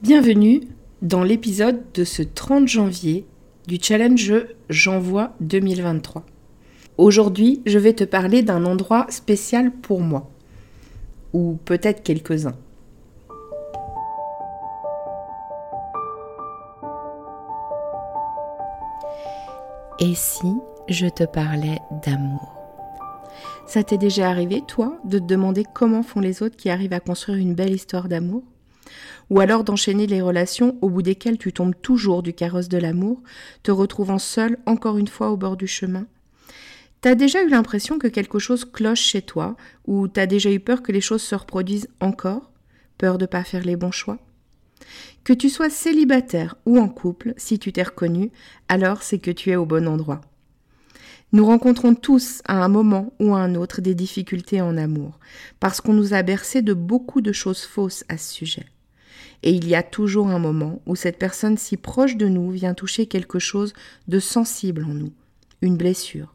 Bienvenue dans l'épisode de ce 30 janvier du challenge J'envoie 2023. Aujourd'hui, je vais te parler d'un endroit spécial pour moi, ou peut-être quelques-uns. Et si je te parlais d'amour? Ça t'est déjà arrivé, toi, de te demander comment font les autres qui arrivent à construire une belle histoire d'amour? Ou alors d'enchaîner les relations au bout desquelles tu tombes toujours du carrosse de l'amour, te retrouvant seul encore une fois au bord du chemin T'as déjà eu l'impression que quelque chose cloche chez toi, ou t'as déjà eu peur que les choses se reproduisent encore? Peur de pas faire les bons choix? Que tu sois célibataire ou en couple, si tu t'es reconnu, alors c'est que tu es au bon endroit. Nous rencontrons tous à un moment ou à un autre des difficultés en amour, parce qu'on nous a bercé de beaucoup de choses fausses à ce sujet. Et il y a toujours un moment où cette personne si proche de nous vient toucher quelque chose de sensible en nous, une blessure.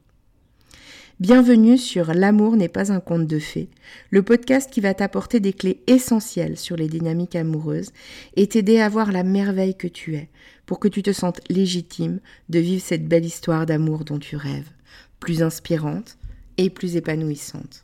Bienvenue sur L'amour n'est pas un conte de fées, le podcast qui va t'apporter des clés essentielles sur les dynamiques amoureuses et t'aider à voir la merveille que tu es, pour que tu te sentes légitime de vivre cette belle histoire d'amour dont tu rêves, plus inspirante et plus épanouissante.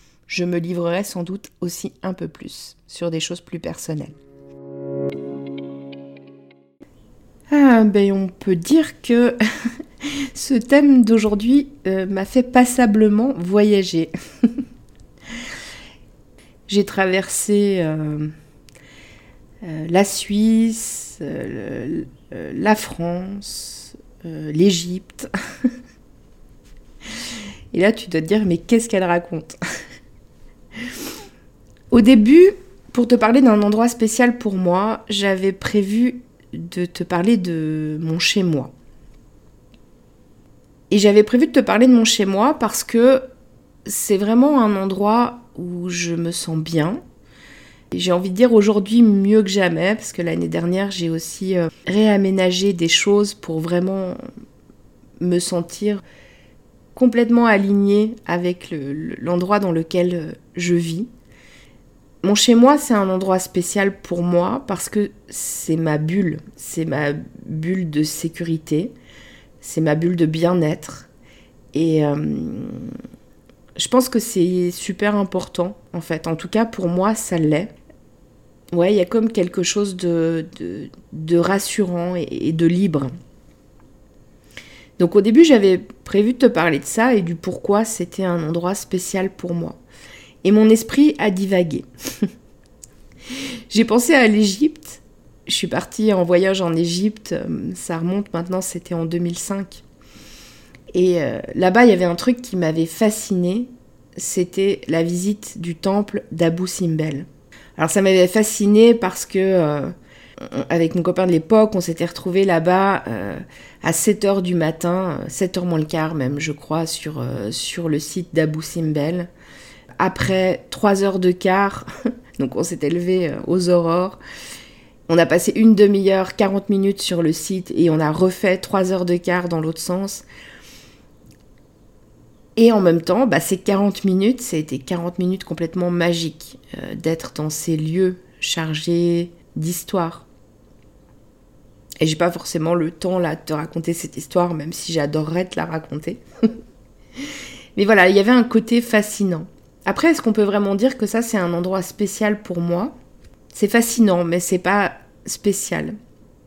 je me livrerai sans doute aussi un peu plus sur des choses plus personnelles. Ah, ben on peut dire que ce thème d'aujourd'hui euh, m'a fait passablement voyager. J'ai traversé euh, euh, la Suisse, la France, l'Égypte. Et là, tu dois te dire, mais qu'est-ce qu'elle raconte? Au début, pour te parler d'un endroit spécial pour moi, j'avais prévu de te parler de mon chez-moi. Et j'avais prévu de te parler de mon chez-moi parce que c'est vraiment un endroit où je me sens bien. J'ai envie de dire aujourd'hui mieux que jamais, parce que l'année dernière, j'ai aussi euh, réaménagé des choses pour vraiment me sentir complètement aligné avec l'endroit dans lequel euh, je vis. Mon chez-moi, c'est un endroit spécial pour moi parce que c'est ma bulle, c'est ma bulle de sécurité, c'est ma bulle de bien-être. Et euh, je pense que c'est super important, en fait. En tout cas, pour moi, ça l'est. Ouais, il y a comme quelque chose de, de, rassurant et de libre. Donc au début, j'avais prévu de te parler de ça et du pourquoi c'était un endroit spécial pour moi. Et mon esprit a divagué. J'ai pensé à l'Égypte. Je suis partie en voyage en Égypte, euh, ça remonte maintenant, c'était en 2005. Et euh, là-bas, il y avait un truc qui m'avait fasciné, c'était la visite du temple d'Abu Simbel. Alors ça m'avait fasciné parce que euh, avec mon copain de l'époque, on s'était retrouvé là-bas à 7h du matin, 7h moins le quart même, je crois, sur, sur le site d'Abou Simbel. Après 3 heures de quart, donc on s'était levé euh, aux aurores. On a passé une demi-heure, 40 minutes sur le site et on a refait 3 heures de quart dans l'autre sens. Et en même temps, bah, ces 40 minutes, ça a été 40 minutes complètement magiques d'être dans ces lieux chargés d'histoire, Et j'ai pas forcément le temps là de te raconter cette histoire, même si j'adorerais te la raconter. Mais voilà, il y avait un côté fascinant. Après, est-ce qu'on peut vraiment dire que ça c'est un endroit spécial pour moi? C'est fascinant, mais c'est pas spécial.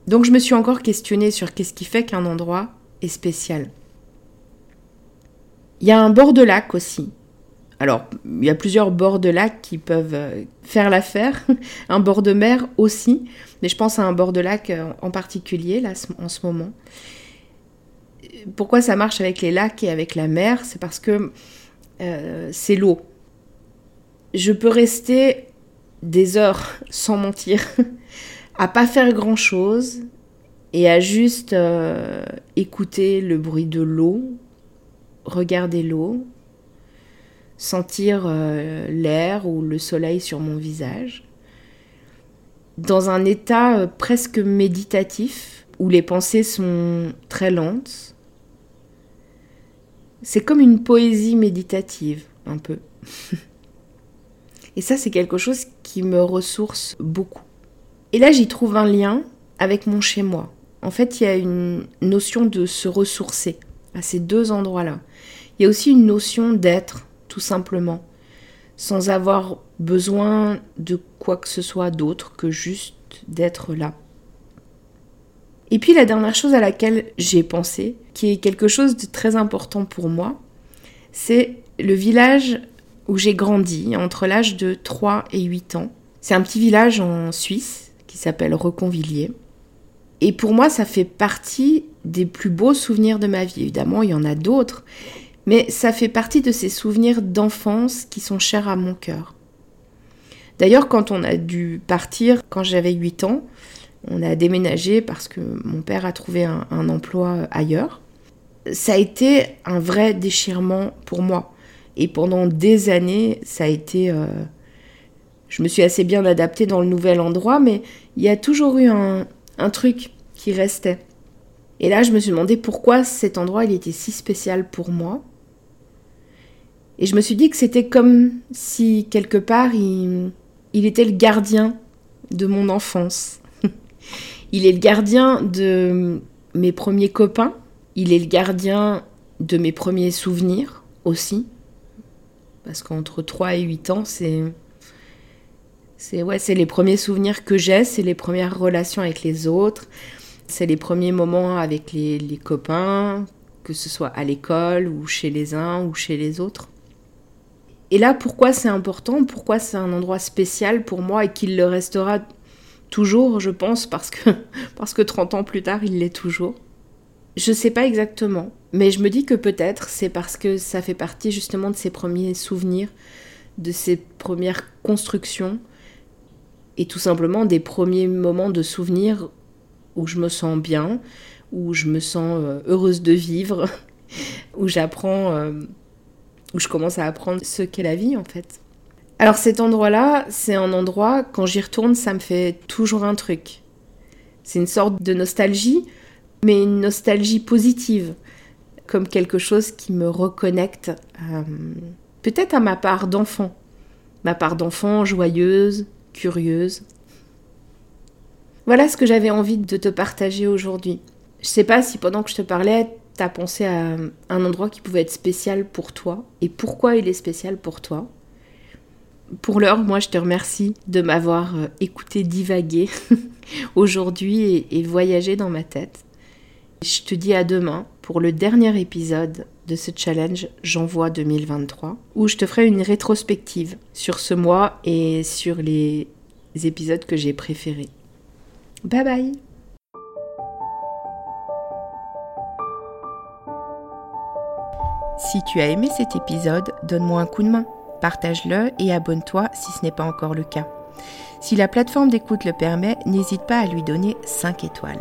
Donc je me suis encore questionnée sur qu'est-ce qui fait qu'un endroit est spécial. Il y a un bord de lac aussi. Alors, il y a plusieurs bords de lac qui peuvent euh, faire l'affaire, un bord de mer aussi, mais je pense à un bord de lac euh, en particulier là en ce moment. Pourquoi ça marche avec les lacs et avec la mer? C'est parce que euh, c'est l'eau. Je peux rester des heures sans mentir à pas faire grand chose et à juste écouter le bruit de l'eau, regarder l'eau, sentir euh, l'air ou le soleil sur mon visage, dans un état euh, presque méditatif où les pensées sont très lentes. C'est comme une poésie méditative, un peu. Et ça, c'est quelque chose qui me ressource beaucoup. Et là, j'y trouve un lien avec mon chez-moi. En fait, il y a une notion de se ressourcer à ces deux endroits-là. Il y a aussi une notion d'être tout simplement, sans avoir besoin de quoi que ce soit d'autre que juste d'être là. Et puis la dernière chose à laquelle j'ai pensé, qui est quelque chose de très important pour moi, c'est le village où j'ai grandi entre l'âge de 3 et 8 ans. C'est un petit village en Suisse qui s'appelle Reconvilliers. Et pour moi, ça fait partie des plus beaux souvenirs de ma vie. Évidemment, il y en a d'autres, mais ça fait partie de ces souvenirs d'enfance qui sont chers à mon cœur. D'ailleurs, quand on a dû partir, quand j'avais 8 ans, on a déménagé parce que mon père a trouvé un, emploi ailleurs. Ça a été un vrai déchirement pour moi. Et pendant des années, ça a été... Euh, je me suis assez bien adaptée dans le nouvel endroit, mais il y a toujours eu un, un truc qui restait. Et là, je me suis demandé pourquoi cet endroit, il était si spécial pour moi. Et je me suis dit que c'était comme si quelque part il, était le gardien de mon enfance. il est le gardien de mes premiers copains, il est le gardien de mes premiers souvenirs aussi. Parce qu'entre 3 et 8 ans, c'est. C'est ouais, les premiers souvenirs que j'ai, c'est les premières relations avec les autres, c'est les premiers moments avec les, les copains, que ce soit à l'école ou chez les uns ou chez les autres. Et là, pourquoi c'est important Pourquoi c'est un endroit spécial pour moi et qu'il le restera toujours, je pense, parce que, parce que 30 ans plus tard, il l'est toujours Je sais pas exactement, mais je me dis que peut-être c'est parce que ça fait partie justement de ses premiers souvenirs, de ses premières constructions, et tout simplement des premiers moments de souvenirs où je me sens bien, où je me sens euh, heureuse de vivre, où j'apprends euh, où je commence à apprendre ce qu'est la vie en fait. Alors cet endroit-là, c'est un endroit, quand j'y retourne, ça me fait toujours un truc. C'est une sorte de nostalgie, mais une nostalgie positive, comme quelque chose qui me reconnecte euh, peut-être à ma part d'enfant. Ma part d'enfant joyeuse, curieuse. Voilà ce que j'avais envie de te partager aujourd'hui. Je sais pas si pendant que je te parlais, t'as pensé à un endroit qui pouvait être spécial pour toi et pourquoi il est spécial pour toi. Pour l'heure, moi je te remercie de m'avoir euh, écouté divaguer aujourd'hui et, voyager dans ma tête. Je te dis à demain pour le dernier épisode de ce challenge J'envoie 2023 où je te ferai une rétrospective sur ce mois et sur les épisodes que j'ai préférés. Bye bye Si tu as aimé cet épisode, donne-moi un coup de main, partage-le et abonne-toi si ce n'est pas encore le cas. Si la plateforme d'écoute le permet, n'hésite pas à lui donner 5 étoiles.